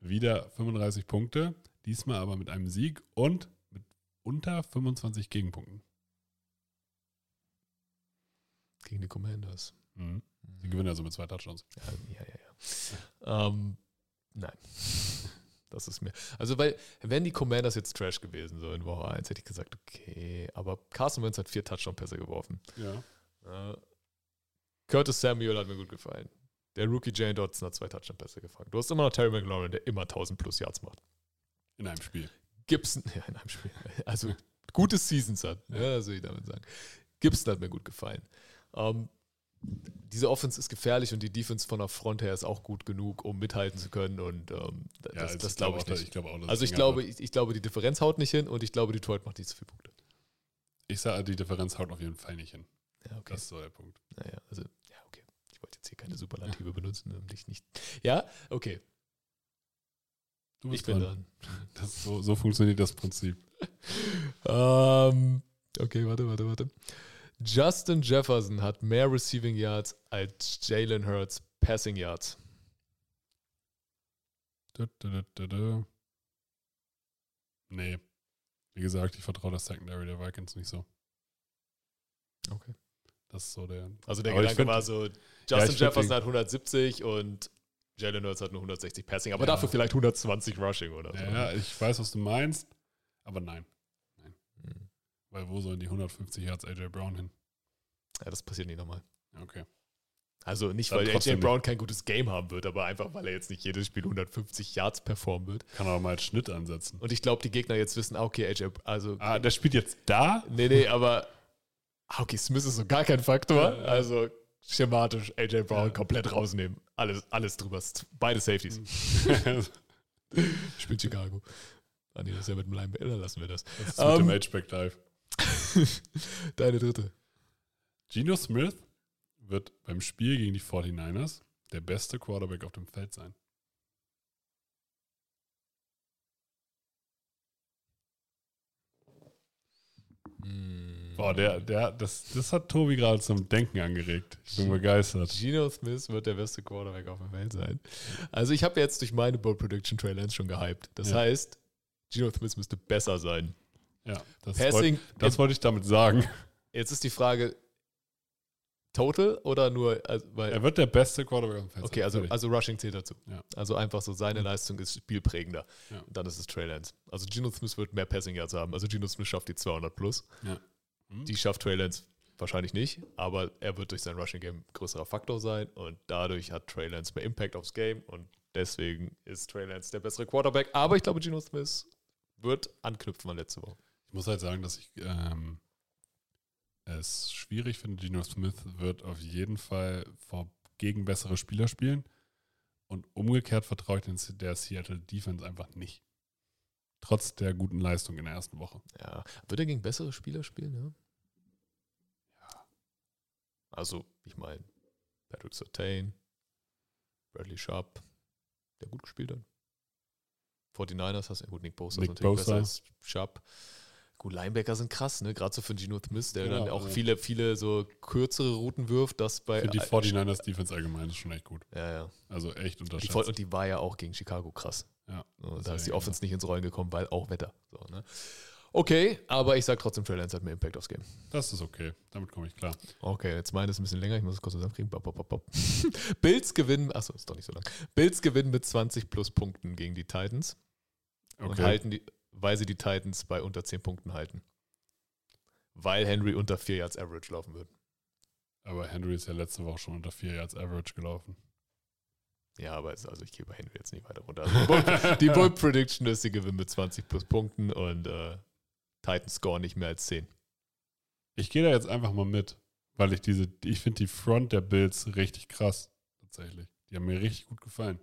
wieder 35 Punkte. Diesmal aber mit einem Sieg und mit unter 25 Gegenpunkten. Gegen die Commanders. Mhm. Die gewinnen also mit zwei Touchdowns. Ja, ja, ja. ja. Ähm, nein. Das ist mir. Also, weil, wären die Commanders jetzt Trash gewesen, so in Woche 1, hätte ich gesagt, okay. Aber Carson Wentz hat vier Touchdown-Pässe geworfen. Ja. Äh, Curtis Samuel hat mir gut gefallen. Der Rookie Jane Dodson hat zwei Touchdown-Pässe gefangen. Du hast immer noch Terry McLaurin, der immer 1000 plus Yards macht. In einem Spiel. Gibson, ja, in einem Spiel. Also, gute Seasons hat. Ja, das will ich damit sagen. Gibson hat mir gut gefallen. Ähm, diese Offense ist gefährlich und die Defense von der Front her ist auch gut genug, um mithalten zu können. Und ähm, das, Ja, also das glaube ich nicht. Ich glaube auch, Also ich glaube, ich, ich glaube, die Differenz haut nicht hin und ich glaube, Detroit macht nicht so viele Punkte. ich sage, die Differenz haut auf jeden Fall nicht hin. Ja, okay. Das ist so der Punkt. Naja, also, ja, okay. Ich wollte jetzt hier keine Superlative benutzen, um dich nicht. Ja, okay. Du Ich bist bin dran. dran. So, so funktioniert das Prinzip. Ähm, okay, warte, warte, warte. Justin Jefferson hat mehr Receiving Yards als Jalen Hurts Passing Yards. Du, du, du, du, du. Nee. Wie gesagt, ich vertraue der Secondary der Vikings nicht so. Okay. Das ist so der. Also der Gedanke find- war so, Ja, Justin find Jefferson hat 170 und Jalen Hurts hat nur 160 Passing, aber Ja. dafür vielleicht 120 Rushing oder so. Ja, ich weiß, was du meinst, aber nein. Hm. Weil wo sollen die 150 Yards AJ Brown hin? Ja, das passiert nicht nochmal. Okay. Also nicht, Dann weil AJ Brown kein gutes Game haben wird, aber einfach, weil er jetzt nicht jedes Spiel 150 Yards performen wird. Kann er mal als Schnitt ansetzen. Und ich glaube, die Gegner jetzt wissen, ah, okay, AJ, also, Ah, der spielt jetzt da? nee, nee, aber, ah, okay, Smith ist so gar kein Faktor. Ja, ja. Also schematisch AJ Brown Ja. komplett rausnehmen. Alles, alles drüber. Beide Safeties. das Spielt Chicago. Ah, nee, das ist ja mit dem Linebacker. Lassen wir das. ist Ähm, mit dem H-Back Dive. Deine dritte. Geno Smith wird beim Spiel gegen die 49ers der beste Quarterback auf dem Feld sein. Hm. Boah, der, der, das, das hat Tobi gerade zum Denken angeregt. Ich bin begeistert. Geno Smith wird der beste Quarterback auf der Welt sein. Also ich habe jetzt durch meine Bold Prediction Lance schon gehypt. Das Ja. heißt, Geno Smith müsste besser sein. Ja, das, Passing, wollt, das wollte ich damit sagen. jetzt ist die Frage, total oder nur, also, Er wird der beste Quarterback dem Feld okay, also, also Rushing zählt dazu. Ja. Also einfach so, seine Leistung ist spielprägender. Ja. Und dann ist es Trey Lance. Also Geno Smith wird mehr Passing Yards haben. Also Geno Smith schafft die 200 plus. Hm? Die schafft Trey Lance wahrscheinlich nicht, aber er wird durch sein Rushing Game größerer Faktor sein und dadurch hat Trey Lance mehr Impact aufs Game und deswegen ist Trey Lance der bessere Quarterback. Aber ich glaube, Geno Smith wird anknüpfen an letzte Woche. Ich muss halt sagen, dass ich ähm, es schwierig finde. Geno Smith wird auf jeden Fall vor, gegen bessere Spieler spielen. Und umgekehrt vertraue ich den, der Seattle Defense einfach nicht. Trotz der guten Leistung in der ersten Woche. Ja, wird er gegen bessere Spieler spielen? Ja. Also, ich meine, Patrick Sertain, Bradley Sharp, der gut gespielt hat. 49ers hast du, gut, Nick Bosa Nick ist natürlich Bosa. besser als Sharp. Gut, Linebacker sind krass, ne? Gerade so für Geno Smith, der Ja, dann auch also- viele, viele so kürzere Routen wirft, das bei. Für die 49ers Defense allgemein ist schon echt gut. Ja, ja. Also echt unterschätzt. Voll- und die war ja auch gegen Chicago krass. ja, So, da ist die ja Offense nicht ins Rollen gekommen, weil auch Wetter. So, ne? Okay, aber ich sag trotzdem, Trey Lance hat mehr Impact aufs Game. das ist okay. Damit komme ich klar. Okay, jetzt meine ist ein bisschen länger, ich muss es kurz zusammenkriegen. Bop, bop, bop, bop. Bills gewinnen, achso, ist doch nicht so lang. Bills gewinnen mit 20 plus Punkten gegen die Titans und Okay. halten die, weil sie die Titans bei unter 10 Punkten halten. Weil Henry unter 4 Yards Average laufen wird. Aber Henry ist ja letzte Woche schon unter 4 Yards Average gelaufen. Ja, aber es, also ich gehe bei Henry jetzt nicht weiter runter. Also die Bold Prediction ist, sie gewinnen mit 20 plus Punkten und äh, Titans scoren nicht mehr als 10. Ich gehe da jetzt einfach mal mit, weil ich diese, ich finde die Front der Bills richtig krass. tatsächlich. Die haben mir richtig gut gefallen.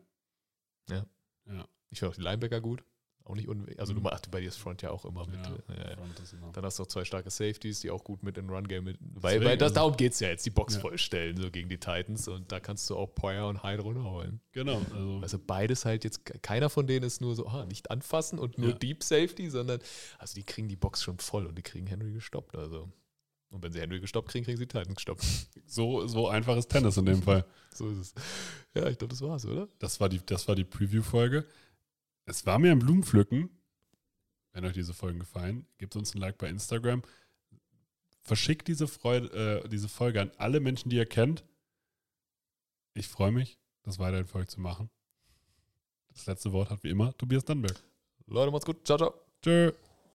Ich finde auch die Linebacker gut. Auch nicht unwichtig. Also Mhm. du machst bei dir ist Front ja auch immer mit. Ja, äh, ja, ja. Immer- Dann hast du auch zwei starke Safeties, die auch gut mit in Run-Game mit. Weil, weil das, also- darum geht es ja jetzt, die Box vollstellen, so gegen die Titans. Und da kannst du auch Poyer und Hyde runterholen. Genau, also Also beides halt jetzt, keiner von denen ist nur so, ah, nicht anfassen und nur. Deep Safety, sondern, also die kriegen die Box schon voll und die kriegen Henry gestoppt. Also. Und wenn sie Henry gestoppt kriegen, kriegen sie Titans gestoppt. so, so einfach ist Tennis in dem Fall. so ist es. Ja, ich glaube, das war's, oder? Das war die, das war die Preview-Folge. Es war mir ein Blumenpflücken. Wenn euch diese Folgen gefallen, gebt uns ein Like bei Instagram. Verschickt diese, Freude, äh, diese Folge an alle Menschen, die ihr kennt. Ich freue mich, das weiterhin für euch zu machen. Das letzte Wort hat wie immer Tobias Dannberg. Leute, macht's gut. Ciao, ciao. Tschö.